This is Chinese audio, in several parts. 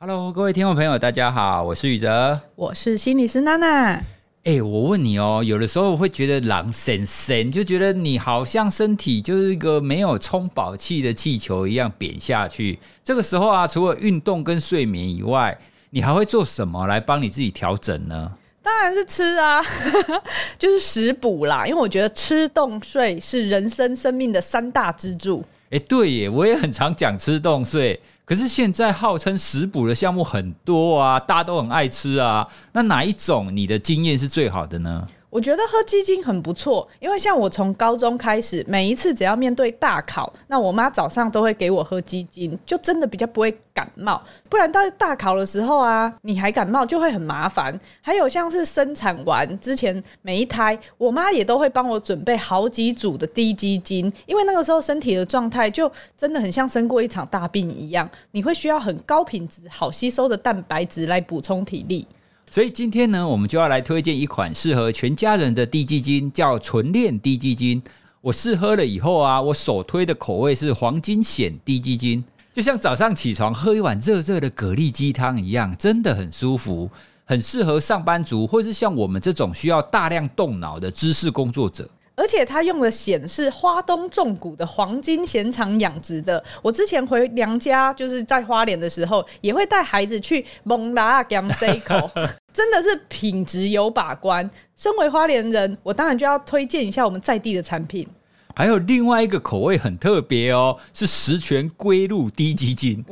Hello，各位听众朋友，大家好，我是宇哲，我是心理师娜娜。哎，我问你哦，有的时候我会觉得狼神神，就觉得你好像身体就是一个没有充饱气的气球一样扁下去。这个时候啊，除了运动跟睡眠以外，你还会做什么来帮你自己调整呢？当然是吃啊，就是食补啦。因为我觉得吃、动、睡是人生生命的三大支柱。哎，对耶，我也很常讲吃、动、睡。可是现在号称食补的项目很多啊，大家都很爱吃啊。那哪一种你的经验是最好的呢？我觉得喝鸡精很不错，因为像我从高中开始，每一次只要面对大考，那我妈早上都会给我喝鸡精，就真的比较不会感冒。不然到大考的时候啊，你还感冒就会很麻烦。还有像是生产完之前每一胎，我妈也都会帮我准备好几组的低鸡精，因为那个时候身体的状态就真的很像生过一场大病一样，你会需要很高品质、好吸收的蛋白质来补充体力。所以今天呢，我们就要来推荐一款适合全家人的低基金，叫纯链低基金。我试喝了以后啊，我首推的口味是黄金藓低基金，就像早上起床喝一碗热热的蛤蜊鸡汤一样，真的很舒服，很适合上班族或是像我们这种需要大量动脑的知识工作者。而且它用的藓是花东纵谷的黄金藓场养殖的。我之前回娘家，就是在花莲的时候，也会带孩子去蒙拉给他们塞一口，真的是品质有把关。身为花莲人，我当然就要推荐一下我们在地的产品。还有另外一个口味很特别哦，是十全龟鹿低基金，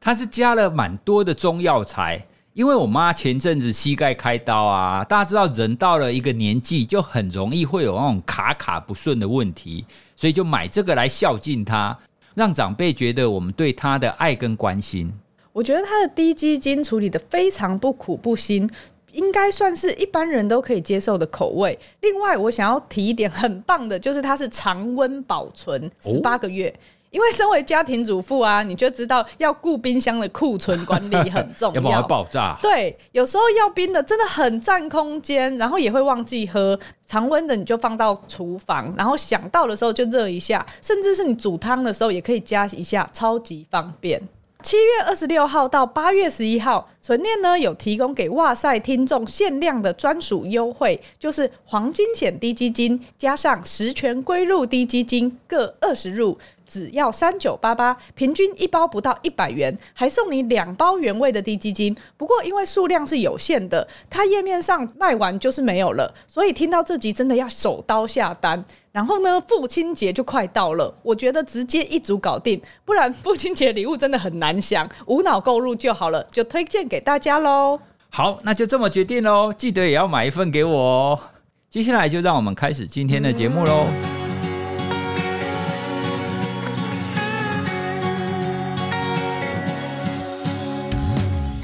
它是加了蛮多的中药材。因为我妈前阵子膝盖开刀啊，大家知道人到了一个年纪就很容易会有那种卡卡不顺的问题，所以就买这个来孝敬她，让长辈觉得我们对她的爱跟关心。我觉得它的低基金处理的非常不苦不辛，应该算是一般人都可以接受的口味。另外，我想要提一点很棒的，就是它是常温保存十八个月。哦 因为身为家庭主妇啊，你就知道要顾冰箱的库存管理很重要，要不然爆炸。对，有时候要冰的真的很占空间，然后也会忘记喝。常温的你就放到厨房，然后想到的时候就热一下，甚至是你煮汤的时候也可以加一下，超级方便。七月二十六号到八月十一号，纯念呢有提供给哇塞听众限量的专属优惠，就是黄金险低基金加上十全归入低基金各二十入。只要三九八八，平均一包不到一百元，还送你两包原味的滴鸡精。不过因为数量是有限的，它页面上卖完就是没有了。所以听到这集真的要手刀下单。然后呢，父亲节就快到了，我觉得直接一组搞定，不然父亲节礼物真的很难想，无脑购入就好了，就推荐给大家喽。好，那就这么决定喽，记得也要买一份给我哦。接下来就让我们开始今天的节目喽。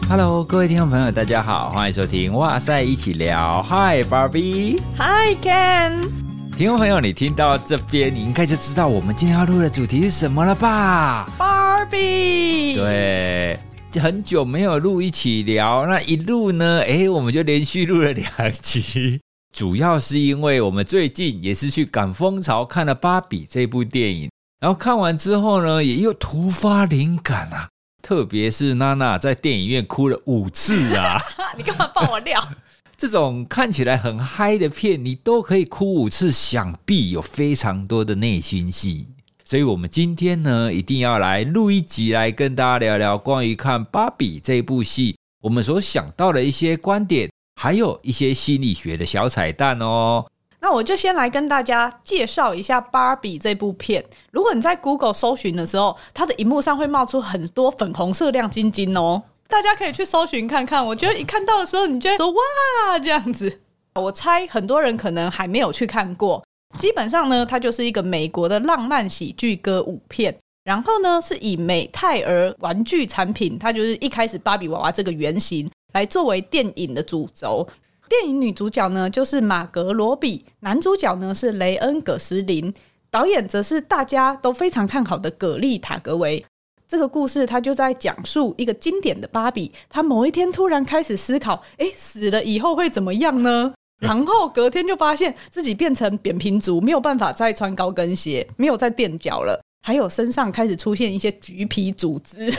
Hello，各位听众朋友，大家好，欢迎收听哇塞一起聊。Hi Barbie，Hi Ken。听众朋友，你听到这边，你应该就知道我们今天要录的主题是什么了吧？Barbie。对，很久没有录一起聊，那一录呢，哎，我们就连续录了两集。主要是因为我们最近也是去赶风潮看了《芭比》这部电影，然后看完之后呢，也又突发灵感啊。特别是娜娜在电影院哭了五次啊！你干嘛爆我料？这种看起来很嗨的片，你都可以哭五次，想必有非常多的内心戏。所以，我们今天呢，一定要来录一集，来跟大家聊聊关于看《芭比》这部戏，我们所想到的一些观点，还有一些心理学的小彩蛋哦。那我就先来跟大家介绍一下《芭比》这部片。如果你在 Google 搜寻的时候，它的荧幕上会冒出很多粉红色亮晶晶哦，大家可以去搜寻看看。我觉得一看到的时候，你觉得说哇这样子。我猜很多人可能还没有去看过。基本上呢，它就是一个美国的浪漫喜剧歌舞片，然后呢是以美泰儿玩具产品，它就是一开始芭比娃娃这个原型来作为电影的主轴。电影女主角呢，就是玛格罗比，男主角呢是雷恩·葛斯林，导演则是大家都非常看好的葛利·塔格维。这个故事他就在讲述一个经典的芭比，她某一天突然开始思考：诶，死了以后会怎么样呢？然后隔天就发现自己变成扁平足，没有办法再穿高跟鞋，没有再垫脚了，还有身上开始出现一些橘皮组织。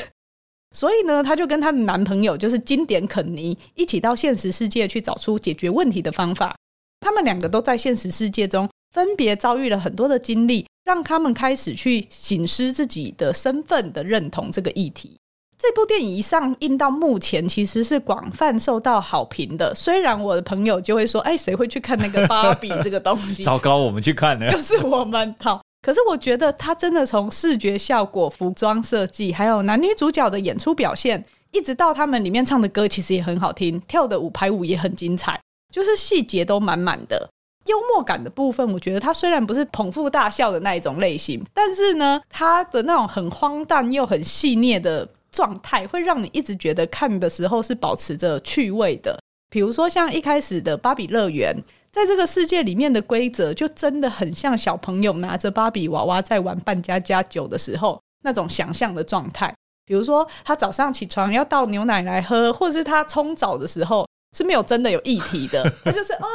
所以呢，她就跟她的男朋友，就是经典肯尼，一起到现实世界去找出解决问题的方法。他们两个都在现实世界中分别遭遇了很多的经历，让他们开始去醒思自己的身份的认同这个议题。这部电影一上映到目前，其实是广泛受到好评的。虽然我的朋友就会说：“哎，谁会去看那个芭比这个东西？” 糟糕，我们去看呢，就是我们。好，可是我觉得它真的从视觉效果、服装设计，还有男女主角的演出表现，一直到他们里面唱的歌，其实也很好听，跳的舞排舞也很精彩，就是细节都满满的。幽默感的部分，我觉得它虽然不是捧腹大笑的那一种类型，但是呢，它的那种很荒诞又很细腻的。状态会让你一直觉得看的时候是保持着趣味的，比如说像一开始的芭比乐园，在这个世界里面的规则就真的很像小朋友拿着芭比娃娃在玩扮家家酒的时候那种想象的状态。比如说他早上起床要倒牛奶来喝，或者是他冲澡的时候是没有真的有议题的，他就是啊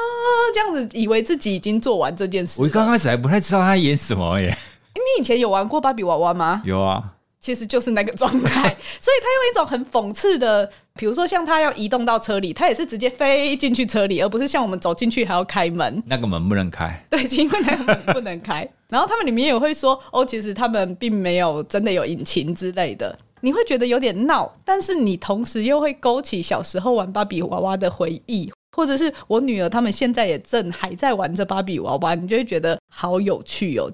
这样子以为自己已经做完这件事。我刚开始还不太知道他演什么耶。你以前有玩过芭比娃娃吗？有啊。其实就是那个状态，所以他用一种很讽刺的，比如说像他要移动到车里，他也是直接飞进去车里，而不是像我们走进去还要开门。那个门不能开。对，因为那个门不能开。然后他们里面也会说，哦，其实他们并没有真的有引擎之类的，你会觉得有点闹，但是你同时又会勾起小时候玩芭比娃娃的回忆，或者是我女儿他们现在也正还在玩着芭比娃娃，你就会觉得好有趣哦。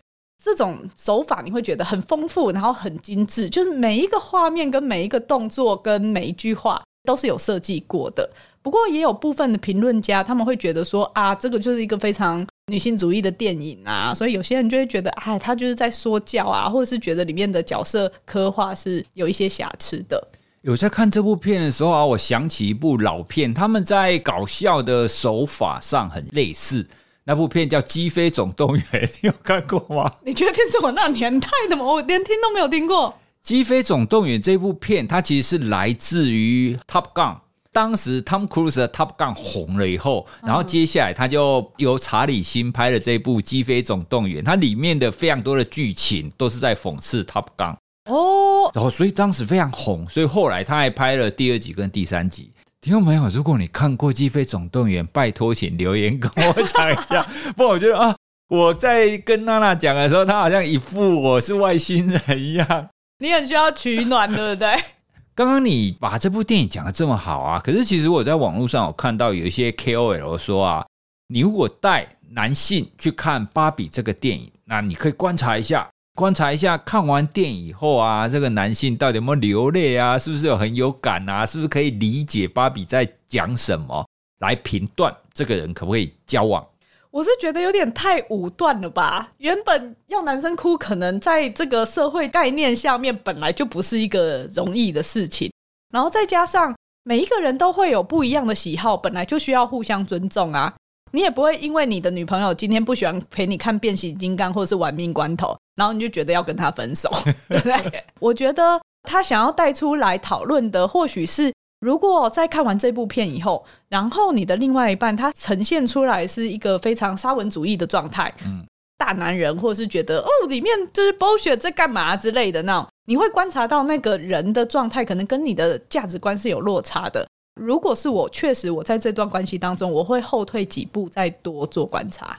这种手法你会觉得很丰富，然后很精致，就是每一个画面跟每一个动作跟每一句话都是有设计过的。不过也有部分的评论家他们会觉得说啊，这个就是一个非常女性主义的电影啊，所以有些人就会觉得哎，他就是在说教啊，或者是觉得里面的角色刻画是有一些瑕疵的。有在看这部片的时候啊，我想起一部老片，他们在搞笑的手法上很类似。那部片叫《鸡飞总动员》，你有看过吗？你确定是我那年代的吗？我 连听都没有听过。《鸡飞总动员》这部片，它其实是来自于《Top Gun》。当时 Tom Cruise 的《Top Gun》红了以后，然后接下来他就由查理辛拍了这部《鸡飞总动员》，它里面的非常多的剧情都是在讽刺 Top Gun。哦，然后所以当时非常红，所以后来他还拍了第二集跟第三集。听众朋友，如果你看过《鸡飞总动员》，拜托请留言跟我讲一下。不然我觉得啊，我在跟娜娜讲的时候，她好像一副我是外星人一样。你很需要取暖，对不对？刚刚你把这部电影讲的这么好啊，可是其实我在网络上有看到有一些 KOL 说啊，你如果带男性去看《芭比》这个电影，那你可以观察一下。观察一下，看完电影以后啊，这个男性到底有没有流泪啊？是不是有很有感啊？是不是可以理解芭比在讲什么？来评断这个人可不可以交往？我是觉得有点太武断了吧。原本要男生哭，可能在这个社会概念下面本来就不是一个容易的事情。然后再加上每一个人都会有不一样的喜好，本来就需要互相尊重啊。你也不会因为你的女朋友今天不喜欢陪你看变形金刚或者是玩命关头，然后你就觉得要跟她分手，对不对？我觉得他想要带出来讨论的，或许是如果在看完这部片以后，然后你的另外一半他呈现出来是一个非常沙文主义的状态，嗯，大男人，或者是觉得哦里面就是 bullshit 在干嘛之类的那种，你会观察到那个人的状态可能跟你的价值观是有落差的。如果是我，确实我在这段关系当中，我会后退几步，再多做观察。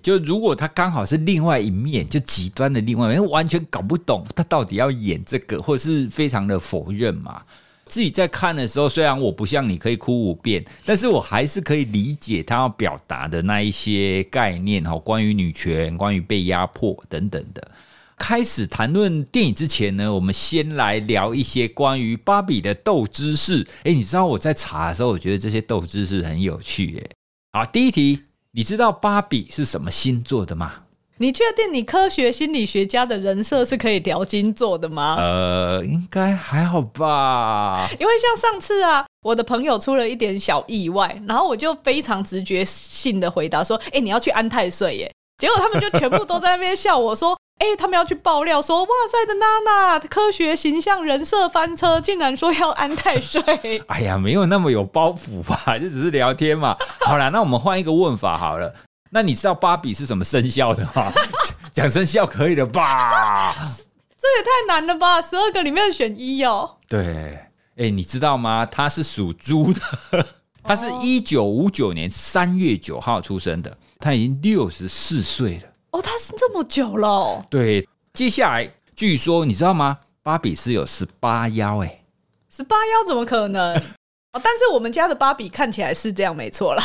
就如果他刚好是另外一面，就极端的另外一面，完全搞不懂他到底要演这个，或者是非常的否认嘛。自己在看的时候，虽然我不像你可以哭五遍，但是我还是可以理解他要表达的那一些概念哈，关于女权、关于被压迫等等的。开始谈论电影之前呢，我们先来聊一些关于芭比的豆知识。诶，你知道我在查的时候，我觉得这些豆知识很有趣耶。好，第一题，你知道芭比是什么星座的吗？你确定你科学心理学家的人设是可以聊星座的吗？呃，应该还好吧。因为像上次啊，我的朋友出了一点小意外，然后我就非常直觉性的回答说：“诶，你要去安太岁耶。”结果他们就全部都在那边笑我说。哎、欸，他们要去爆料说，哇塞的娜娜科学形象人设翻车，竟然说要安太岁。哎呀，没有那么有包袱吧，就只是聊天嘛。好了，那我们换一个问法好了。那你知道芭比是什么生肖的吗？讲生肖可以了吧？这也太难了吧！十二个里面选一哦。对，哎，你知道吗？他是属猪的，他是一九五九年三月九号出生的，他已经六十四岁了。哦，他是这么久了哦。对，接下来据说你知道吗？芭比是有十八腰，哎，十八腰怎么可能？哦，但是我们家的芭比看起来是这样，没错啦。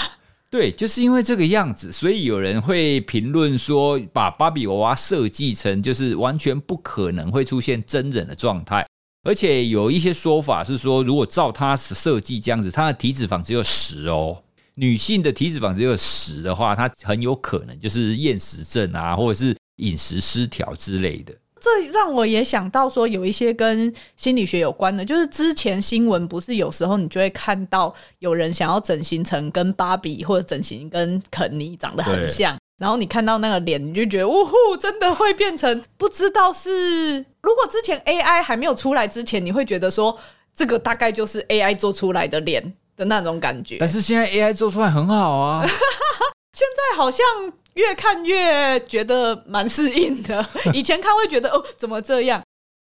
对，就是因为这个样子，所以有人会评论说，把芭比娃娃设计成就是完全不可能会出现真人的状态。而且有一些说法是说，如果照他设计这样子，他的体脂肪只有十哦，女性的体脂肪只有十的话，她很有可能就是厌食症啊，或者是饮食失调之类的。这让我也想到说，有一些跟心理学有关的，就是之前新闻不是有时候你就会看到有人想要整形成跟芭比或者整形跟肯尼长得很像，然后你看到那个脸，你就觉得呜呼，真的会变成不知道是，如果之前 AI 还没有出来之前，你会觉得说这个大概就是 AI 做出来的脸的那种感觉。但是现在 AI 做出来很好啊，现在好像。越看越觉得蛮适应的，以前看会觉得哦，怎么这样？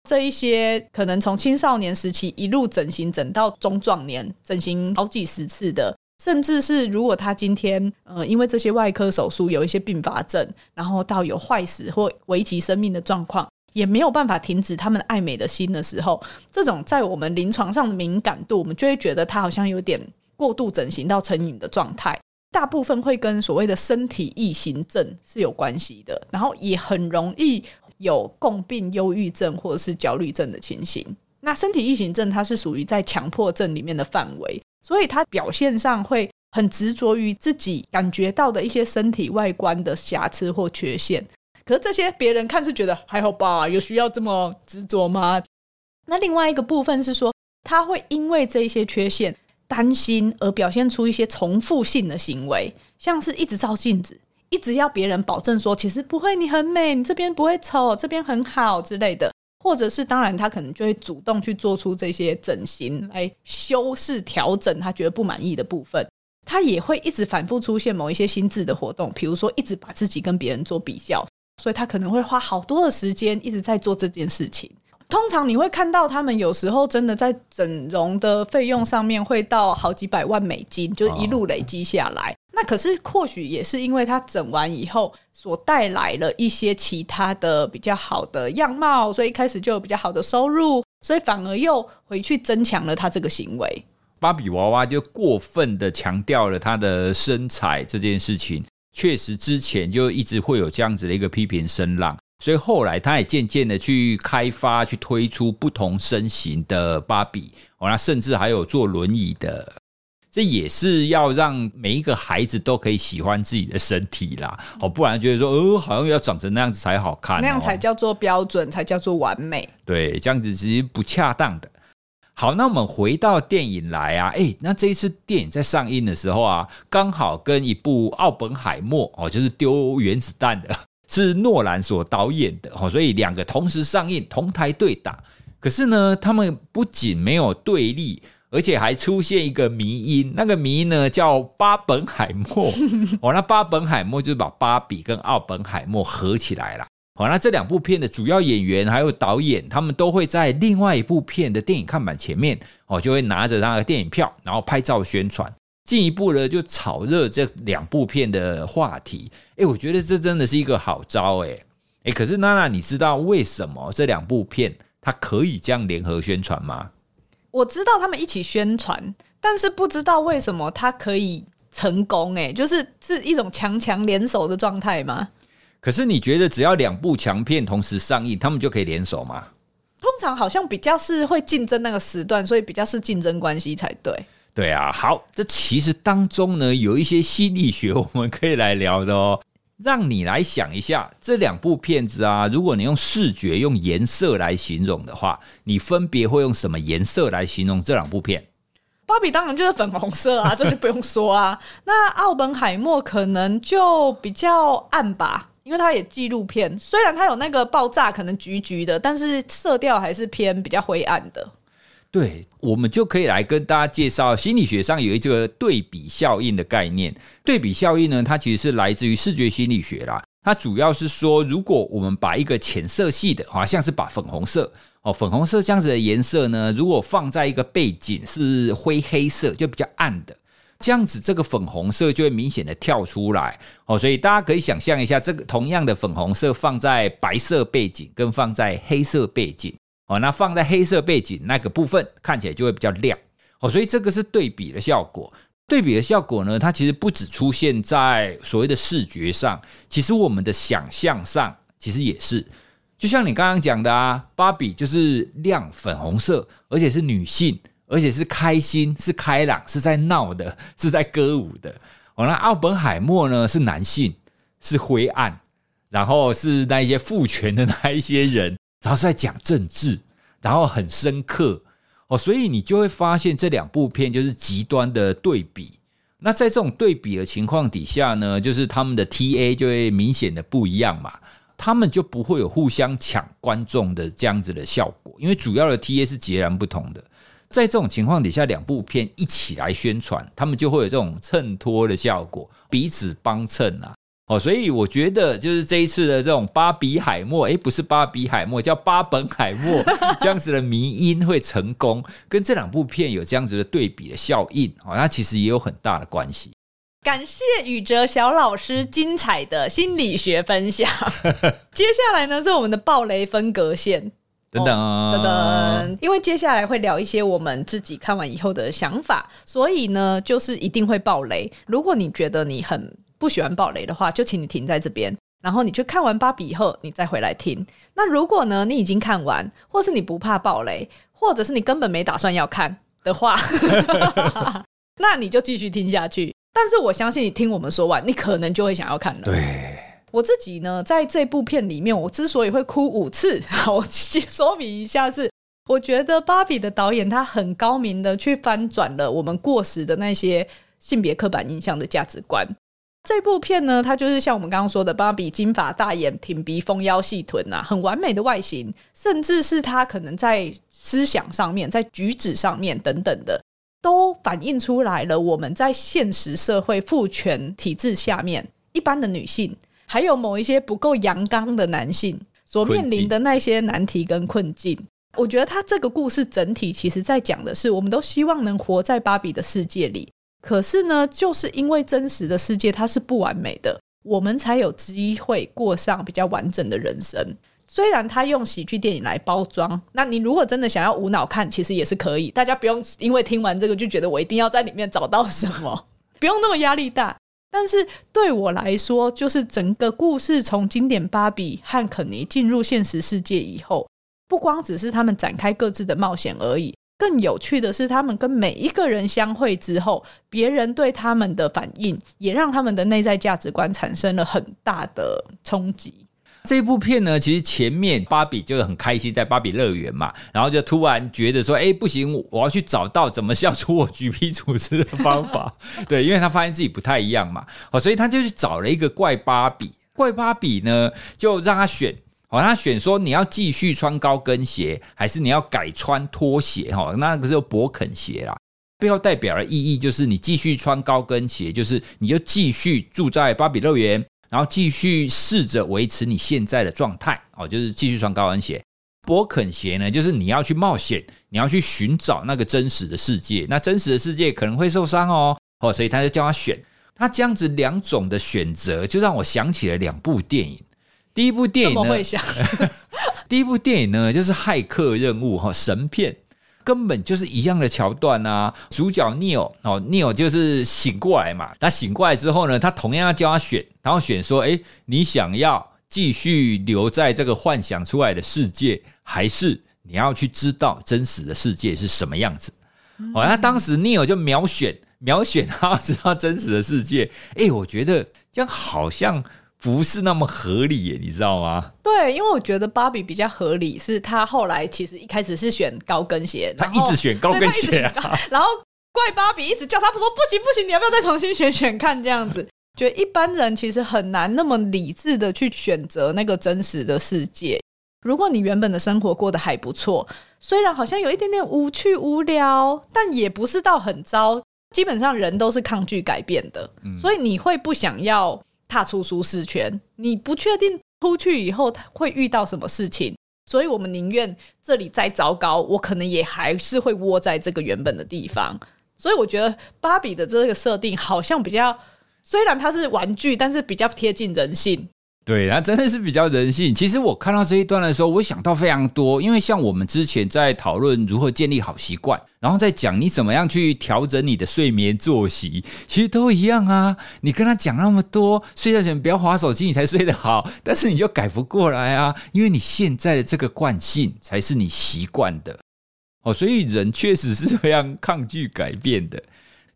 这一些可能从青少年时期一路整形整到中壮年，整形好几十次的，甚至是如果他今天呃因为这些外科手术有一些并发症，然后到有坏死或危及生命的状况，也没有办法停止他们爱美的心的时候，这种在我们临床上的敏感度，我们就会觉得他好像有点过度整形到成瘾的状态。大部分会跟所谓的身体异形症是有关系的，然后也很容易有共病忧郁症或者是焦虑症的情形。那身体异形症它是属于在强迫症里面的范围，所以它表现上会很执着于自己感觉到的一些身体外观的瑕疵或缺陷。可这些别人看是觉得还好吧，有需要这么执着吗？那另外一个部分是说，他会因为这些缺陷。担心而表现出一些重复性的行为，像是一直照镜子，一直要别人保证说，其实不会，你很美，你这边不会丑，这边很好之类的，或者是当然他可能就会主动去做出这些整形来修饰调整他觉得不满意的部分，他也会一直反复出现某一些心智的活动，比如说一直把自己跟别人做比较，所以他可能会花好多的时间一直在做这件事情。通常你会看到他们有时候真的在整容的费用上面会到好几百万美金，就一路累积下来。那可是或许也是因为他整完以后所带来了一些其他的比较好的样貌，所以一开始就有比较好的收入，所以反而又回去增强了他这个行为。芭比娃娃就过分的强调了他的身材这件事情，确实之前就一直会有这样子的一个批评声浪。所以后来，他也渐渐的去开发、去推出不同身形的芭比哦，那甚至还有坐轮椅的，这也是要让每一个孩子都可以喜欢自己的身体啦哦，不然觉得说，哦，好像要长成那样子才好看，那样才叫做标准，才叫做完美。对，这样子其实不恰当的。好，那我们回到电影来啊，诶，那这一次电影在上映的时候啊，刚好跟一部《奥本海默》哦，就是丢原子弹的。是诺兰所导演的哦，所以两个同时上映，同台对打。可是呢，他们不仅没有对立，而且还出现一个迷因，那个迷呢叫巴本海默。哦，那巴本海默就是把芭比跟奥本海默合起来了。好，那这两部片的主要演员还有导演，他们都会在另外一部片的电影看板前面，哦，就会拿着那个电影票，然后拍照宣传。进一步呢，就炒热这两部片的话题。哎，我觉得这真的是一个好招。哎，哎，可是娜娜，你知道为什么这两部片它可以这样联合宣传吗？我知道他们一起宣传，但是不知道为什么它可以成功。哎，就是是一种强强联手的状态吗？可是你觉得只要两部强片同时上映，他们就可以联手吗？通常好像比较是会竞争那个时段，所以比较是竞争关系才对。对啊，好，这其实当中呢，有一些心理学我们可以来聊的哦。让你来想一下，这两部片子啊，如果你用视觉、用颜色来形容的话，你分别会用什么颜色来形容这两部片？芭比当然就是粉红色啊，这就不用说啊。那奥本海默可能就比较暗吧，因为它也纪录片，虽然它有那个爆炸，可能橘橘的，但是色调还是偏比较灰暗的。对，我们就可以来跟大家介绍心理学上有一个对比效应的概念。对比效应呢，它其实是来自于视觉心理学啦。它主要是说，如果我们把一个浅色系的，好像是把粉红色，哦，粉红色这样子的颜色呢，如果放在一个背景是灰黑色，就比较暗的，这样子这个粉红色就会明显的跳出来。哦，所以大家可以想象一下，这个同样的粉红色放在白色背景跟放在黑色背景，哦，那放在黑色背景那个部分看起来就会比较亮。哦，所以这个是对比的效果。对比的效果呢，它其实不只出现在所谓的视觉上，其实我们的想象上其实也是。就像你刚刚讲的啊，芭比就是亮粉红色，而且是女性，而且是开心、是开朗、是在闹的、是在歌舞的。哦，那奥本海默呢是男性，是灰暗，然后是那一些父权的那一些人，然后是在讲政治，然后很深刻。哦，所以你就会发现这两部片就是极端的对比。那在这种对比的情况底下呢，就是他们的 TA 就会明显的不一样嘛。他们就不会有互相抢观众的这样子的效果，因为主要的 TA 是截然不同的。在这种情况底下，两部片一起来宣传，他们就会有这种衬托的效果，彼此帮衬啊。哦，所以我觉得就是这一次的这种巴比海默，诶，不是巴比海默，叫巴本海默 这样子的迷因会成功，跟这两部片有这样子的对比的效应，哦，它其实也有很大的关系。感谢宇哲小老师精彩的心理学分享。接下来呢，是我们的暴雷分隔线，等等、哦、等等，因为接下来会聊一些我们自己看完以后的想法，所以呢，就是一定会爆雷。如果你觉得你很不喜欢爆雷的话，就请你停在这边，然后你去看完芭比以后，你再回来听。那如果呢，你已经看完，或是你不怕爆雷，或者是你根本没打算要看的话，那你就继续听下去。但是我相信你听我们说完，你可能就会想要看了。对，我自己呢，在这部片里面，我之所以会哭五次，我先说明一下是，我觉得芭比的导演他很高明的去翻转了我们过时的那些性别刻板印象的价值观。这部片呢，它就是像我们刚刚说的，芭比金发大眼、挺鼻、丰腰、细臀啊，很完美的外形，甚至是他可能在思想上面、在举止上面等等的。都反映出来了，我们在现实社会父权体制下面，一般的女性，还有某一些不够阳刚的男性所面临的那些难题跟困境。我觉得他这个故事整体其实在讲的是，我们都希望能活在芭比的世界里，可是呢，就是因为真实的世界它是不完美的，我们才有机会过上比较完整的人生。虽然他用喜剧电影来包装，那你如果真的想要无脑看，其实也是可以。大家不用因为听完这个就觉得我一定要在里面找到什么，不用那么压力大。但是对我来说，就是整个故事从经典芭比和肯尼进入现实世界以后，不光只是他们展开各自的冒险而已，更有趣的是，他们跟每一个人相会之后，别人对他们的反应，也让他们的内在价值观产生了很大的冲击。这部片呢，其实前面芭比就是很开心在芭比乐园嘛，然后就突然觉得说，哎，不行，我要去找到怎么消除我橘皮组织的方法。对，因为他发现自己不太一样嘛，好，所以他就去找了一个怪芭比。怪芭比呢，就让他选，好，他选说你要继续穿高跟鞋，还是你要改穿拖鞋？哈，那个是勃肯鞋啦，背后代表的意义就是你继续穿高跟鞋，就是你就继续住在芭比乐园。然后继续试着维持你现在的状态哦，就是继续穿高跟鞋。勃肯鞋呢，就是你要去冒险，你要去寻找那个真实的世界。那真实的世界可能会受伤哦，哦，所以他就叫他选。他这样子两种的选择，就让我想起了两部电影。第一部电影呢，第一部电影呢，就是《骇客任务》哈，神片。根本就是一样的桥段啊！主角 Neo 哦，Neo 就是醒过来嘛。那醒过来之后呢，他同样要叫他选，然后选说：诶，你想要继续留在这个幻想出来的世界，还是你要去知道真实的世界是什么样子？哦，那当时 Neo 就秒选，秒选他知道真实的世界。诶，我觉得这样好像。不是那么合理耶，你知道吗？对，因为我觉得芭比比较合理，是她后来其实一开始是选高跟鞋，她一直选高跟鞋啊，然后怪芭比一直叫她不说不行不行，你要不要再重新选选看这样子？觉得一般人其实很难那么理智的去选择那个真实的世界。如果你原本的生活过得还不错，虽然好像有一点点无趣无聊，但也不是到很糟。基本上人都是抗拒改变的，嗯、所以你会不想要踏出舒适圈，你不确定出去以后会遇到什么事情，所以我们宁愿这里再糟糕，我可能也还是会窝在这个原本的地方。所以我觉得芭比的这个设定好像比较，虽然它是玩具，但是比较贴近人性。对，那真的是比较人性。其实我看到这一段的时候，我想到非常多，因为像我们之前在讨论如何建立好习惯，然后再讲你怎么样去调整你的睡眠作息，其实都一样啊。你跟他讲那么多，睡觉前不要划手机，你才睡得好，但是你就改不过来啊，因为你现在的这个惯性才是你习惯的哦，所以人确实是非常抗拒改变的。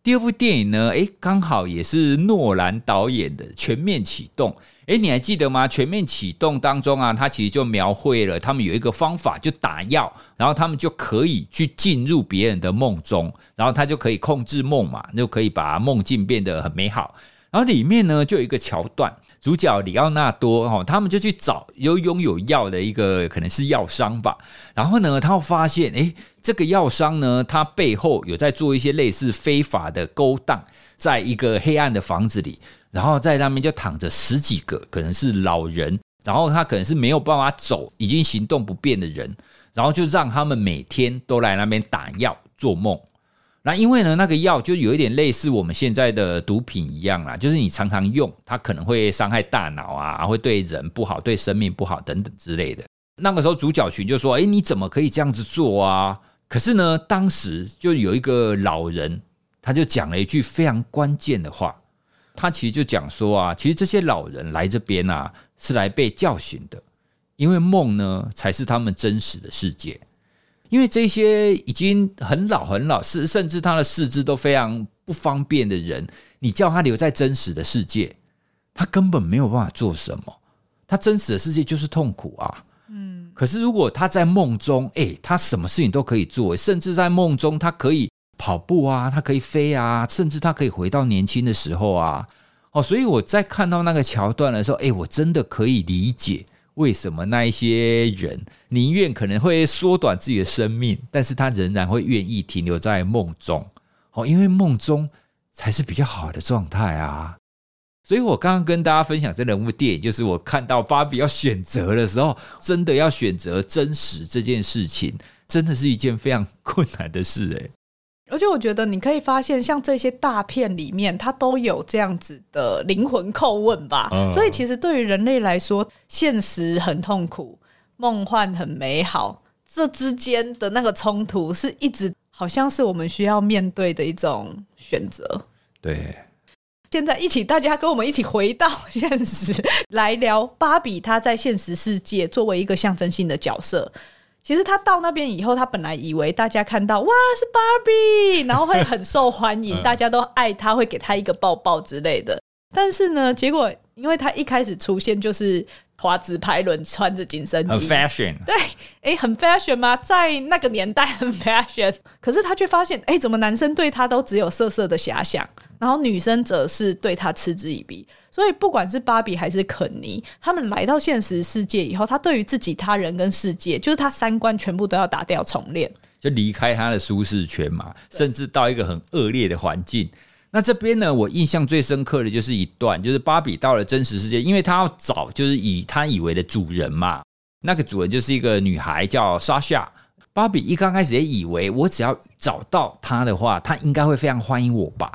第二部电影呢，诶，刚好也是诺兰导演的《全面启动》。诶，你还记得吗？《全面启动》当中啊，他其实就描绘了他们有一个方法，就打药，然后他们就可以去进入别人的梦中，然后他就可以控制梦嘛，就可以把梦境变得很美好。然后里面呢，就有一个桥段，主角里奥纳多哦，他们就去找有拥有药的一个可能是药商吧。然后呢，他会发现，诶，这个药商呢，他背后有在做一些类似非法的勾当，在一个黑暗的房子里，然后在那边就躺着十几个可能是老人，然后他可能是没有办法走，已经行动不便的人，然后就让他们每天都来那边打药做梦。那因为呢，那个药就有一点类似我们现在的毒品一样啦，就是你常常用，它可能会伤害大脑啊，会对人不好，对生命不好等等之类的。那个时候主角群就说：“诶，你怎么可以这样子做啊？”可是呢，当时就有一个老人，他就讲了一句非常关键的话，他其实就讲说啊，其实这些老人来这边啊，是来被叫醒的，因为梦呢才是他们真实的世界。因为这些已经很老很老，是甚至他的四肢都非常不方便的人，你叫他留在真实的世界，他根本没有办法做什么。他真实的世界就是痛苦啊。嗯。可是如果他在梦中，诶，他什么事情都可以做，甚至在梦中他可以跑步啊，他可以飞啊，甚至他可以回到年轻的时候啊。哦，所以我在看到那个桥段的时候，诶，我真的可以理解。为什么那一些人宁愿可能会缩短自己的生命，但是他仍然会愿意停留在梦中？哦，因为梦中才是比较好的状态啊。所以我刚刚跟大家分享这两部电影，就是我看到芭比要选择的时候，真的要选择真实这件事情，真的是一件非常困难的事诶。而且我觉得你可以发现，像这些大片里面，它都有这样子的灵魂叩问吧。嗯。所以其实对于人类来说，现实很痛苦，梦幻很美好，这之间的那个冲突，是一直好像是我们需要面对的一种选择。对。现在一起，大家跟我们一起回到现实，来聊芭比。她在现实世界作为一个象征性的角色。其实他到那边以后，他本来以为大家看到哇是芭比，然后会很受欢迎，大家都爱他，会给他一个抱抱之类的。但是呢，结果因为他一开始出现就是滑直排轮，穿着紧身衣，很 fashion。对，哎，很 fashion 吗？在那个年代很 fashion。可是他却发现，哎，怎么男生对他都只有色色的遐想？然后女生则是对他嗤之以鼻，所以不管是芭比还是肯尼，他们来到现实世界以后，他对于自己、他人跟世界，就是他三观全部都要打掉重练，就离开他的舒适圈嘛，甚至到一个很恶劣的环境。那这边呢，我印象最深刻的就是一段，就是芭比到了真实世界，因为他要找就是以他以为的主人嘛，那个主人就是一个女孩叫莎夏。芭比一刚开始也以为，我只要找到她的话，她应该会非常欢迎我吧。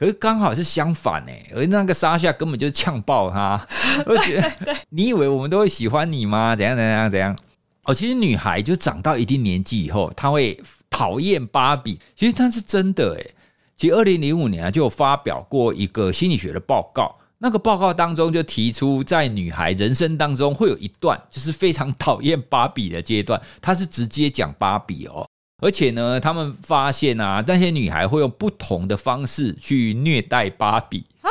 可是刚好是相反哎，而那个沙夏根本就是呛爆他，我觉得你以为我们都会喜欢你吗？怎样怎样怎样？哦，其实女孩就长到一定年纪以后，她会讨厌芭比。其实她是真的哎。其实二零零五年啊，就有发表过一个心理学的报告，那个报告当中就提出，在女孩人生当中会有一段就是非常讨厌芭比的阶段，她是直接讲芭比哦。而且呢，他们发现啊，那些女孩会用不同的方式去虐待芭比。啊，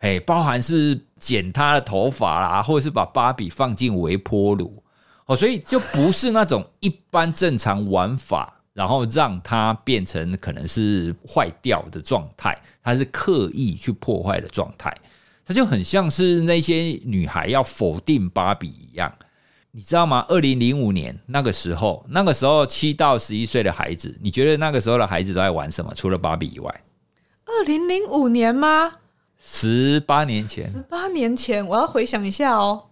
哎，包含是剪她的头发啦，或者是把芭比放进微波炉。哦，所以就不是那种一般正常玩法，然后让它变成可能是坏掉的状态，它是刻意去破坏的状态，它就很像是那些女孩要否定芭比一样。你知道吗？二零零五年那个时候，那个时候七到十一岁的孩子，你觉得那个时候的孩子都在玩什么？除了芭比以外，二零零五年吗？十八年前。十八年前，我要回想一下哦。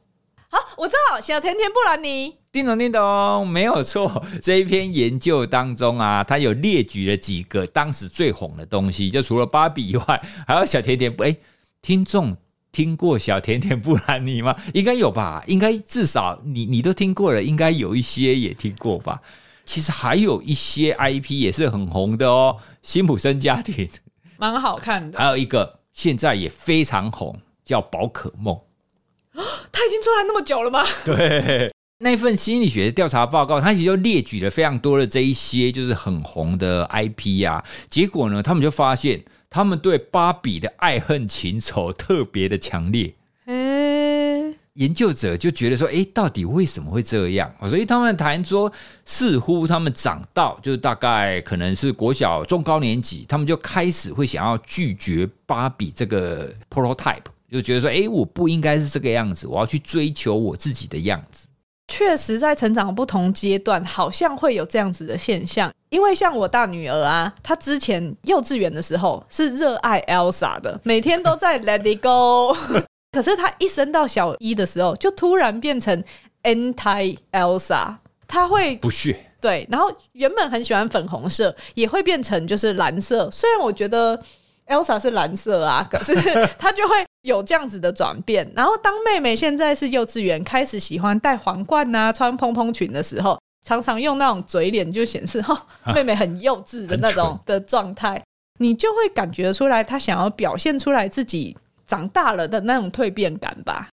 好，我知道，小甜甜布兰妮。叮咚叮咚，没有错。这一篇研究当中啊，他有列举了几个当时最红的东西，就除了芭比以外，还有小甜甜布。哎，听众听过小甜甜布兰妮吗？应该有吧？应该至少你你都听过了，应该有一些也听过吧？其实还有一些 IP 也是很红的哦，辛普森家庭蛮好看的。还有一个现在也非常红，叫宝可梦。他已经出来那么久了吗？对。那份心理学的调查报告，他其实就列举了非常多的这一些就是很红的 IP 啊，结果呢，他们就发现他们对芭比的爱恨情仇特别的强烈。嗯，研究者就觉得说，哎，到底为什么会这样？所以他们谈说，似乎他们长到就是大概可能是国小中高年级，他们就开始会想要拒绝芭比这个 prototype，就觉得说，哎，我不应该是这个样子，我要去追求我自己的样子。确实，在成长不同阶段，好像会有这样子的现象。因为像我大女儿啊，她之前幼稚园的时候是热爱 Elsa 的，每天都在 Let It Go。可是她一升到小一的时候，就突然变成 Anti Elsa，她会不屑。对，然后原本很喜欢粉红色，也会变成就是蓝色。虽然我觉得 Elsa 是蓝色啊，可是她就会。有这样子的转变，然后当妹妹现在是幼稚园，开始喜欢戴皇冠啊、穿蓬蓬裙的时候，常常用那种嘴脸就显示哈，妹妹很幼稚的那种的状态，你就会感觉出来，她想要表现出来自己长大了的那种蜕变感吧。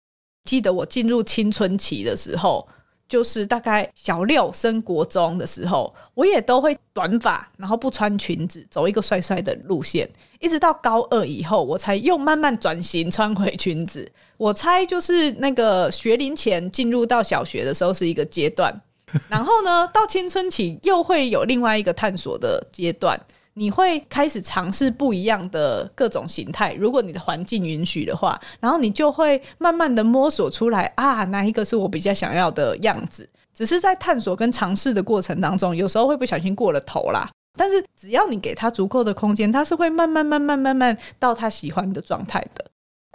记得我进入青春期的时候。就是大概小六升国中的时候，我也都会短发，然后不穿裙子，走一个帅帅的路线。一直到高二以后，我才又慢慢转型穿回裙子。我猜就是那个学龄前进入到小学的时候是一个阶段，然后呢，到青春期又会有另外一个探索的阶段。你会开始尝试不一样的各种形态，如果你的环境允许的话，然后你就会慢慢的摸索出来啊，哪一个是我比较想要的样子。只是在探索跟尝试的过程当中，有时候会不小心过了头啦。但是只要你给他足够的空间，他是会慢慢慢慢慢慢到他喜欢的状态的。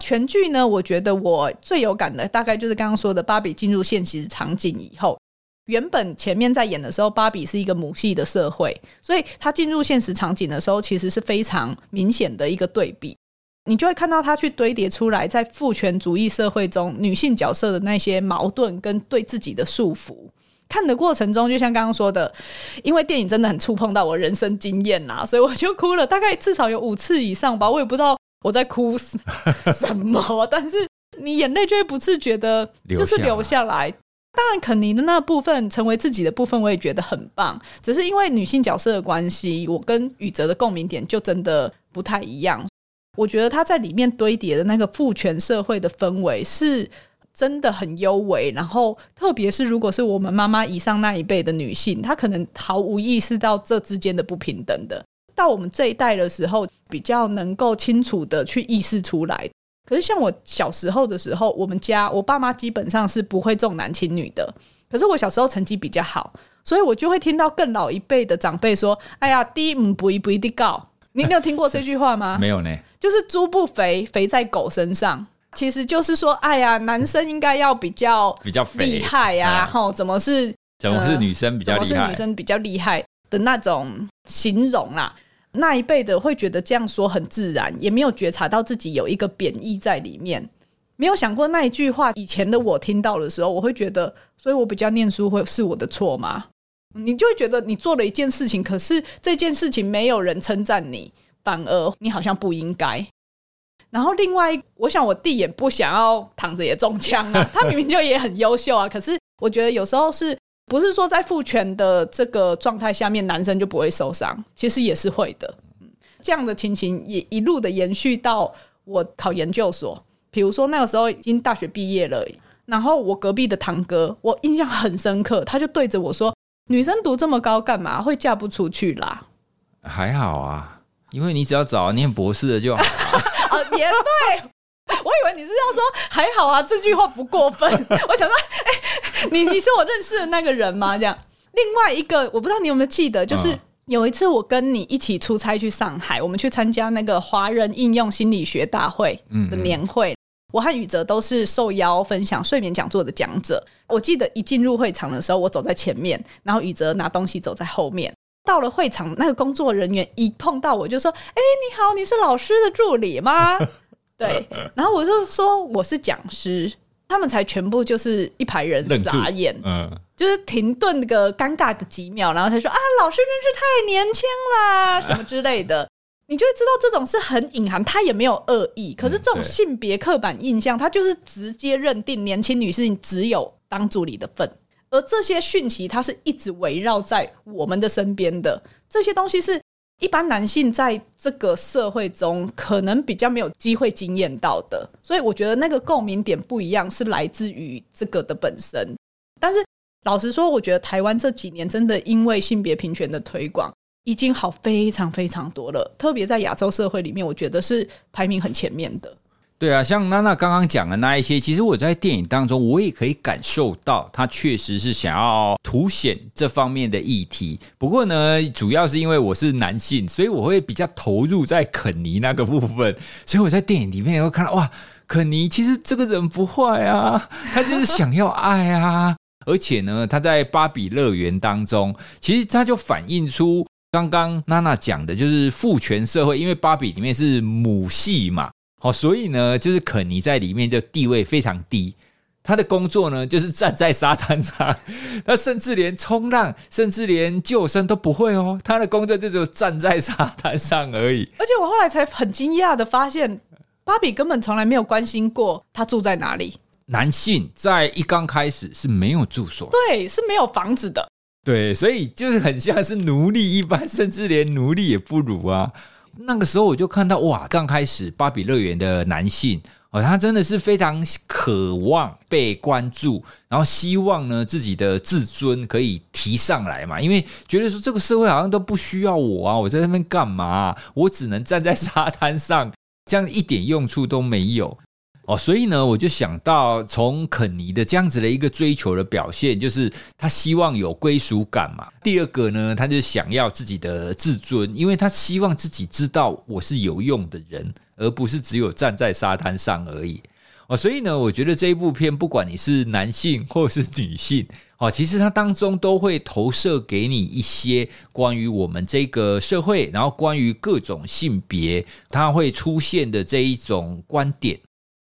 全剧呢，我觉得我最有感的大概就是刚刚说的芭比进入现实场景以后。原本前面在演的时候，芭比是一个母系的社会，所以她进入现实场景的时候，其实是非常明显的一个对比。你就会看到她去堆叠出来，在父权主义社会中女性角色的那些矛盾跟对自己的束缚。看的过程中，就像刚刚说的，因为电影真的很触碰到我人生经验啦，所以我就哭了，大概至少有五次以上吧。我也不知道我在哭什么，但是你眼泪就会不自觉的，就是流下来。当然，肯尼的那部分成为自己的部分，我也觉得很棒。只是因为女性角色的关系，我跟宇哲的共鸣点就真的不太一样。我觉得他在里面堆叠的那个父权社会的氛围是真的很优微。然后，特别是如果是我们妈妈以上那一辈的女性，她可能毫无意识到这之间的不平等的。到我们这一代的时候，比较能够清楚的去意识出来。可是像我小时候的时候，我们家我爸妈基本上是不会重男轻女的。可是我小时候成绩比较好，所以我就会听到更老一辈的长辈说：“哎呀，低唔不一不一的高。”你没有听过这句话吗？没有呢。就是猪不肥，肥在狗身上。其实就是说，哎呀，男生应该要比较比较厉害呀。吼，怎么是怎么是女生比较厉害？怎么是女生比较厉害的那种形容啦。那一辈的会觉得这样说很自然，也没有觉察到自己有一个贬义在里面，没有想过那一句话。以前的我听到的时候，我会觉得，所以我比较念书会是我的错吗？你就会觉得你做了一件事情，可是这件事情没有人称赞你，反而你好像不应该。然后另外，我想我弟也不想要躺着也中枪啊，他明明就也很优秀啊，可是我觉得有时候是。不是说在父权的这个状态下面，男生就不会受伤，其实也是会的。这样的情形也一路的延续到我考研究所。比如说那个时候已经大学毕业了，然后我隔壁的堂哥，我印象很深刻，他就对着我说：“女生读这么高干嘛？会嫁不出去啦。”还好啊，因为你只要找念博士的就好。啊，也对。我以为你是要说还好啊，这句话不过分。我想说，哎、欸，你你是我认识的那个人吗？这样。另外一个，我不知道你有没有记得，就是有一次我跟你一起出差去上海，我们去参加那个华人应用心理学大会的年会。我和宇哲都是受邀分享睡眠讲座的讲者。我记得一进入会场的时候，我走在前面，然后宇哲拿东西走在后面。到了会场，那个工作人员一碰到我就说：“哎，你好，你是老师的助理吗？”对，然后我就说我是讲师，他们才全部就是一排人傻眼，嗯，就是停顿个尴尬的几秒，然后才说：“啊，老师真是太年轻啦，什么之类的。”你就会知道这种是很隐含，他也没有恶意。可是这种性别刻板印象，他就是直接认定年轻女性只有当助理的份。而这些讯息，它是一直围绕在我们的身边的。这些东西是一般男性在这个社会中可能比较没有机会经验到的。所以我觉得那个共鸣点不一样，是来自于这个的本身。但是老实说，我觉得台湾这几年真的因为性别平权的推广。已经好非常非常多了，特别在亚洲社会里面，我觉得是排名很前面的。对啊，像娜娜刚刚讲的那一些，其实我在电影当中，我也可以感受到，他确实是想要凸显这方面的议题。不过呢，主要是因为我是男性，所以我会比较投入在肯尼那个部分，所以我在电影里面也会看到，哇，肯尼其实这个人不坏啊，他就是想要爱啊，而且呢，他在芭比乐园当中，其实他就反映出。刚刚娜娜讲的就是父权社会，因为芭比里面是母系嘛，好，所以呢，就是肯尼在里面的地位非常低。他的工作呢，就是站在沙滩上，他甚至连冲浪，甚至连救生都不会哦。他的工作就只有站在沙滩上而已。而且我后来才很惊讶的发现，芭比根本从来没有关心过他住在哪里。男性在一刚开始是没有住所，对，是没有房子的。对，所以就是很像是奴隶一般，甚至连奴隶也不如啊。那个时候我就看到哇，刚开始芭比乐园的男性哦，他真的是非常渴望被关注，然后希望呢自己的自尊可以提上来嘛，因为觉得说这个社会好像都不需要我啊，我在那边干嘛？我只能站在沙滩上，这样一点用处都没有。哦，所以呢，我就想到从肯尼的这样子的一个追求的表现，就是他希望有归属感嘛。第二个呢，他就想要自己的自尊，因为他希望自己知道我是有用的人，而不是只有站在沙滩上而已。哦，所以呢，我觉得这一部片，不管你是男性或是女性，哦，其实它当中都会投射给你一些关于我们这个社会，然后关于各种性别，它会出现的这一种观点。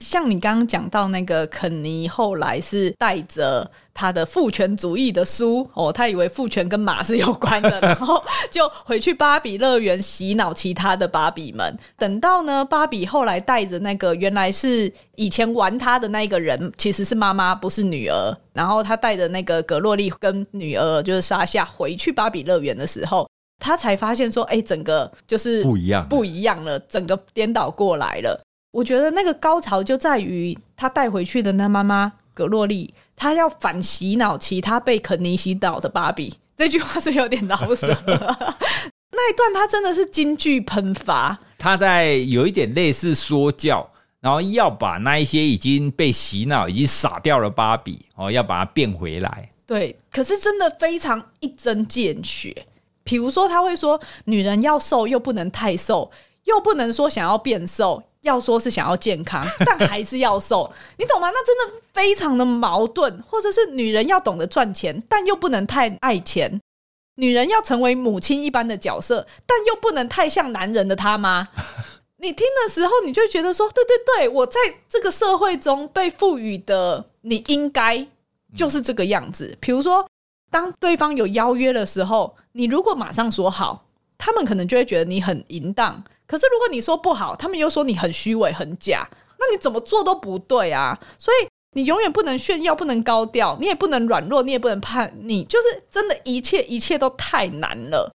像你刚刚讲到那个肯尼，后来是带着他的父权主义的书哦，他以为父权跟马是有关的，然后就回去芭比乐园洗脑其他的芭比们。等到呢，芭比后来带着那个原来是以前玩他的那个人，其实是妈妈，不是女儿。然后他带着那个格洛丽跟女儿，就是莎夏回去芭比乐园的时候，他才发现说，哎，整个就是不一样，不一样了，整个颠倒过来了。我觉得那个高潮就在于他带回去的那妈妈葛洛丽，他要反洗脑其他被肯尼洗脑的芭比。这句话是有点老舍。那一段他真的是金句喷发，他在有一点类似说教，然后要把那一些已经被洗脑、已经傻掉了芭比哦，要把它变回来。对，可是真的非常一针见血。比如说他会说，女人要瘦又不能太瘦，又不能说想要变瘦。要说是想要健康，但还是要瘦，你懂吗？那真的非常的矛盾。或者是女人要懂得赚钱，但又不能太爱钱；女人要成为母亲一般的角色，但又不能太像男人的他妈。你听的时候，你就觉得说，对对对，我在这个社会中被赋予的，你应该就是这个样子。比如说，当对方有邀约的时候，你如果马上说好，他们可能就会觉得你很淫荡。可是如果你说不好，他们又说你很虚伪、很假，那你怎么做都不对啊！所以你永远不能炫耀，不能高调，你也不能软弱，你也不能叛逆，就是真的，一切一切都太难了。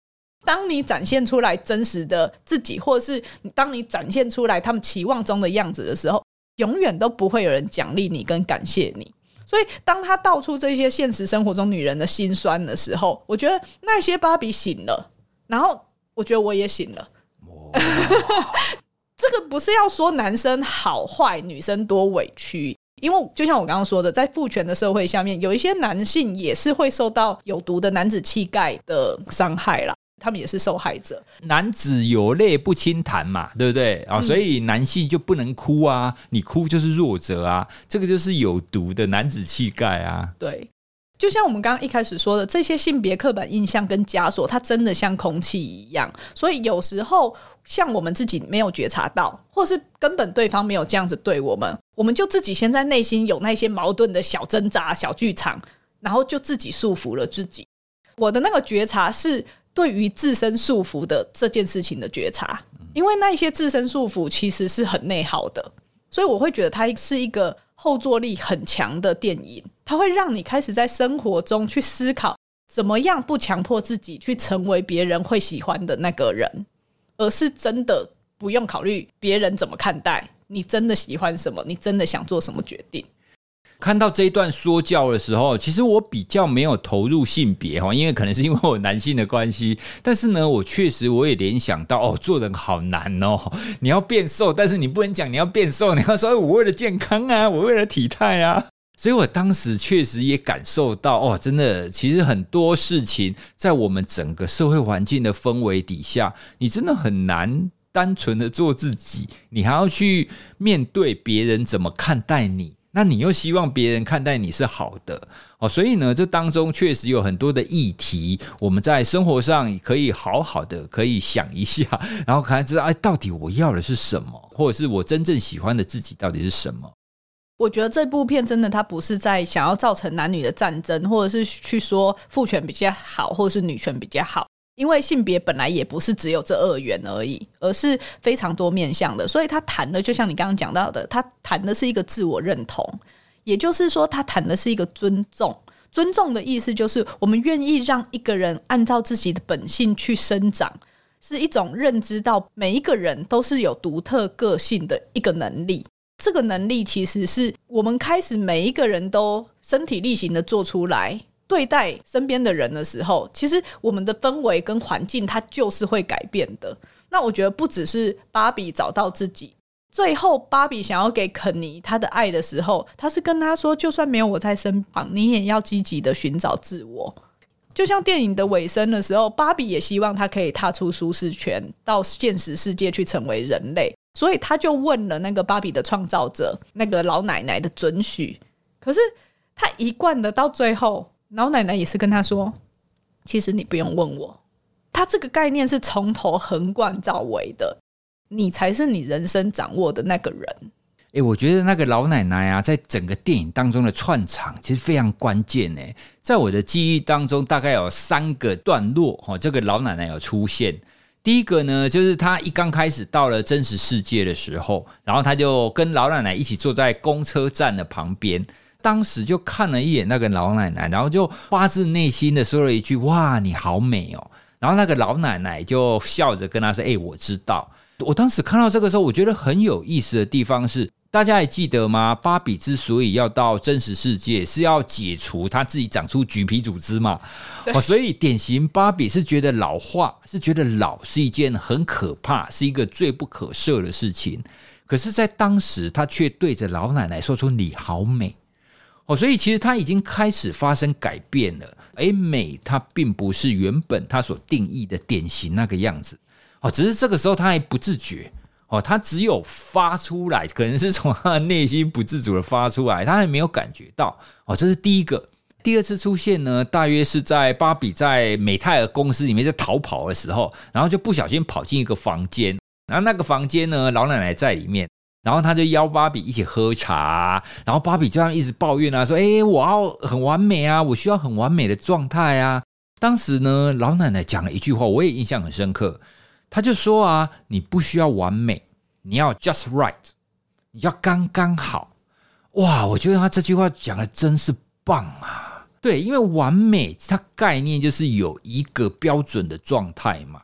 当你展现出来真实的自己，或者是当你展现出来他们期望中的样子的时候，永远都不会有人奖励你跟感谢你。所以当他道出这些现实生活中女人的辛酸的时候，我觉得那些芭比醒了，然后我觉得我也醒了。这个不是要说男生好坏，女生多委屈，因为就像我刚刚说的，在父权的社会下面，有一些男性也是会受到有毒的男子气概的伤害啦。他们也是受害者。男子有泪不轻弹嘛，对不对啊？所以男性就不能哭啊，你哭就是弱者啊，这个就是有毒的男子气概啊。对。就像我们刚刚一开始说的，这些性别刻板印象跟枷锁，它真的像空气一样。所以有时候，像我们自己没有觉察到，或是根本对方没有这样子对我们，我们就自己先在内心有那些矛盾的小挣扎、小剧场，然后就自己束缚了自己。我的那个觉察是对于自身束缚的这件事情的觉察，因为那一些自身束缚其实是很内耗的，所以我会觉得它是一个。后坐力很强的电影，它会让你开始在生活中去思考，怎么样不强迫自己去成为别人会喜欢的那个人，而是真的不用考虑别人怎么看待你，真的喜欢什么，你真的想做什么决定。看到这一段说教的时候，其实我比较没有投入性别哈，因为可能是因为我男性的关系。但是呢，我确实我也联想到哦，做人好难哦。你要变瘦，但是你不能讲你要变瘦，你要说我为了健康啊，我为了体态啊。所以我当时确实也感受到哦，真的，其实很多事情在我们整个社会环境的氛围底下，你真的很难单纯的做自己，你还要去面对别人怎么看待你。那你又希望别人看待你是好的哦，所以呢，这当中确实有很多的议题，我们在生活上可以好好的可以想一下，然后看知道哎，到底我要的是什么，或者是我真正喜欢的自己到底是什么？我觉得这部片真的，它不是在想要造成男女的战争，或者是去说父权比较好，或者是女权比较好。因为性别本来也不是只有这二元而已，而是非常多面向的，所以他谈的就像你刚刚讲到的，他谈的是一个自我认同，也就是说，他谈的是一个尊重。尊重的意思就是，我们愿意让一个人按照自己的本性去生长，是一种认知到每一个人都是有独特个性的一个能力。这个能力其实是我们开始每一个人都身体力行的做出来。对待身边的人的时候，其实我们的氛围跟环境，它就是会改变的。那我觉得不只是芭比找到自己，最后芭比想要给肯尼他的爱的时候，他是跟他说，就算没有我在身旁，你也要积极的寻找自我。就像电影的尾声的时候，芭比也希望他可以踏出舒适圈，到现实世界去成为人类，所以他就问了那个芭比的创造者，那个老奶奶的准许。可是他一贯的到最后。老奶奶也是跟他说：“其实你不用问我，他这个概念是从头横贯到尾的，你才是你人生掌握的那个人。”哎，我觉得那个老奶奶啊，在整个电影当中的串场其实非常关键。哎，在我的记忆当中，大概有三个段落哈，这个老奶奶有出现。第一个呢，就是他一刚开始到了真实世界的时候，然后他就跟老奶奶一起坐在公车站的旁边。当时就看了一眼那个老奶奶，然后就发自内心的说了一句：“哇，你好美哦！”然后那个老奶奶就笑着跟他说：“哎，我知道。”我当时看到这个时候，我觉得很有意思的地方是，大家还记得吗？芭比之所以要到真实世界，是要解除她自己长出橘皮组织嘛？哦，所以典型芭比是觉得老化，是觉得老是一件很可怕，是一个罪不可赦的事情。可是，在当时，她却对着老奶奶说出：“你好美。”哦，所以其实他已经开始发生改变了。诶，美它并不是原本他所定义的典型那个样子。哦，只是这个时候他还不自觉。哦，他只有发出来，可能是从他的内心不自主的发出来，他还没有感觉到。哦，这是第一个。第二次出现呢，大约是在芭比在美泰尔公司里面在逃跑的时候，然后就不小心跑进一个房间，然后那个房间呢，老奶奶在里面。然后他就邀芭比一起喝茶，然后芭比就这样一直抱怨啊，说：“哎，我要很完美啊，我需要很完美的状态啊。”当时呢，老奶奶讲了一句话，我也印象很深刻。他就说：“啊，你不需要完美，你要 just right，你要刚刚好。”哇，我觉得他这句话讲的真是棒啊！对，因为完美它概念就是有一个标准的状态嘛。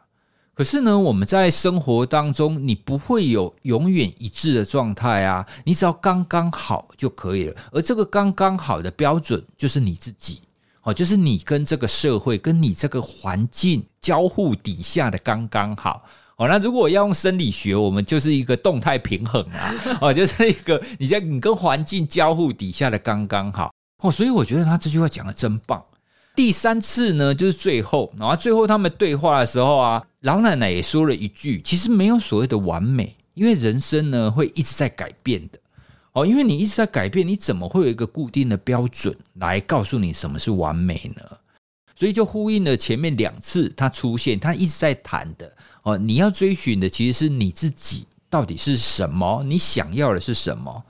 可是呢，我们在生活当中，你不会有永远一致的状态啊，你只要刚刚好就可以了。而这个刚刚好的标准，就是你自己，哦，就是你跟这个社会、跟你这个环境交互底下的刚刚好。哦，那如果要用生理学，我们就是一个动态平衡啊，哦，就是一个你在你跟环境交互底下的刚刚好。哦，所以我觉得他这句话讲的真棒。第三次呢，就是最后，然后最后他们对话的时候啊，老奶奶也说了一句：“其实没有所谓的完美，因为人生呢会一直在改变的。哦，因为你一直在改变，你怎么会有一个固定的标准来告诉你什么是完美呢？所以就呼应了前面两次他出现，他一直在谈的哦，你要追寻的其实是你自己到底是什么，你想要的是什么。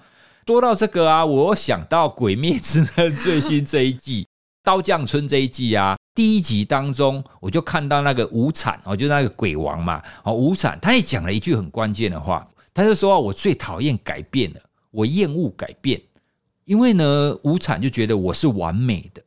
说到这个啊，我想到《鬼灭之刃》最新这一季。刀匠村这一季啊，第一集当中，我就看到那个无惨哦，就那个鬼王嘛，哦无惨，他也讲了一句很关键的话，他就说：“我最讨厌改变了，我厌恶改变，因为呢，无产就觉得我是完美的。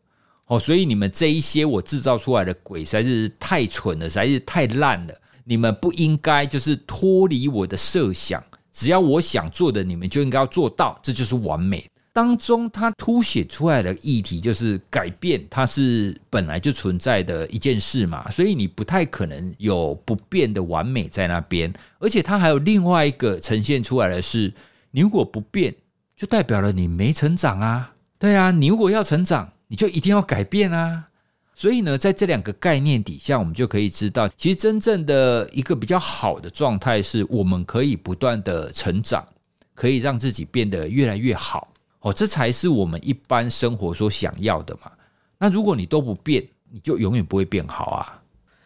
哦，所以你们这一些我制造出来的鬼实在是太蠢了，实在是太烂了，你们不应该就是脱离我的设想，只要我想做的，你们就应该要做到，这就是完美。”当中，它凸显出来的议题就是改变，它是本来就存在的一件事嘛，所以你不太可能有不变的完美在那边。而且，它还有另外一个呈现出来的是，你如果不变，就代表了你没成长啊。对啊，你如果要成长，你就一定要改变啊。所以呢，在这两个概念底下，我们就可以知道，其实真正的一个比较好的状态，是我们可以不断的成长，可以让自己变得越来越好。哦，这才是我们一般生活所想要的嘛。那如果你都不变，你就永远不会变好啊。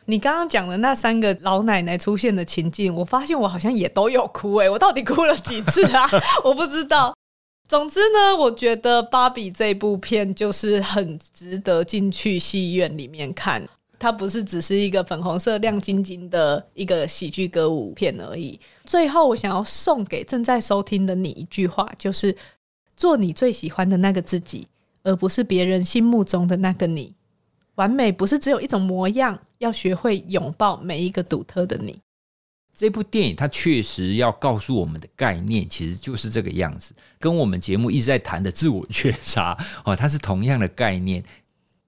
你刚刚讲的那三个老奶奶出现的情境，我发现我好像也都有哭诶，我到底哭了几次啊？我不知道。总之呢，我觉得芭比这部片就是很值得进去戏院里面看。它不是只是一个粉红色亮晶晶的一个喜剧歌舞片而已。最后，我想要送给正在收听的你一句话，就是。做你最喜欢的那个自己，而不是别人心目中的那个你。完美不是只有一种模样，要学会拥抱每一个独特的你。这部电影它确实要告诉我们的概念，其实就是这个样子，跟我们节目一直在谈的自我觉察 哦，它是同样的概念。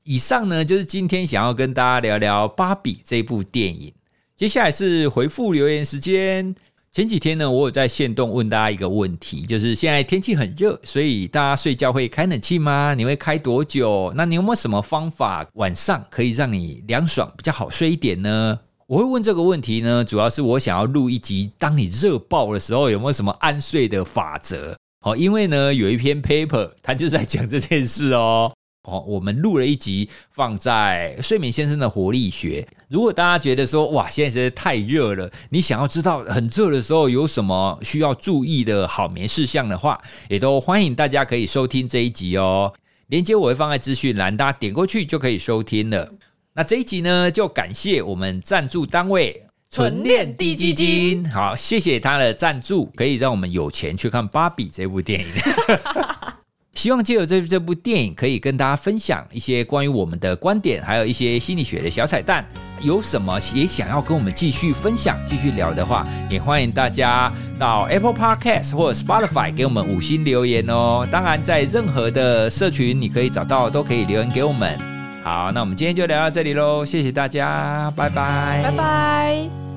以上呢，就是今天想要跟大家聊聊《芭比》这部电影。接下来是回复留言时间。前几天呢，我有在线动问大家一个问题，就是现在天气很热，所以大家睡觉会开冷气吗？你会开多久？那你有没有什么方法晚上可以让你凉爽，比较好睡一点呢？我会问这个问题呢，主要是我想要录一集，当你热爆的时候，有没有什么安睡的法则？好，因为呢，有一篇 paper，它就在讲这件事哦。哦，我们录了一集放在睡眠先生的活力学。如果大家觉得说哇，现在实在太热了，你想要知道很热的时候有什么需要注意的好眠事项的话，也都欢迎大家可以收听这一集哦。连接我会放在资讯栏，大家点过去就可以收听了。那这一集呢，就感谢我们赞助单位纯链地基金，好，谢谢他的赞助，可以让我们有钱去看芭比这部电影。希望借由这这部电影，可以跟大家分享一些关于我们的观点，还有一些心理学的小彩蛋。有什么也想要跟我们继续分享、继续聊的话，也欢迎大家到 Apple Podcast 或者 Spotify 给我们五星留言哦。当然，在任何的社群你可以找到，都可以留言给我们。好，那我们今天就聊到这里喽，谢谢大家，拜拜，拜拜。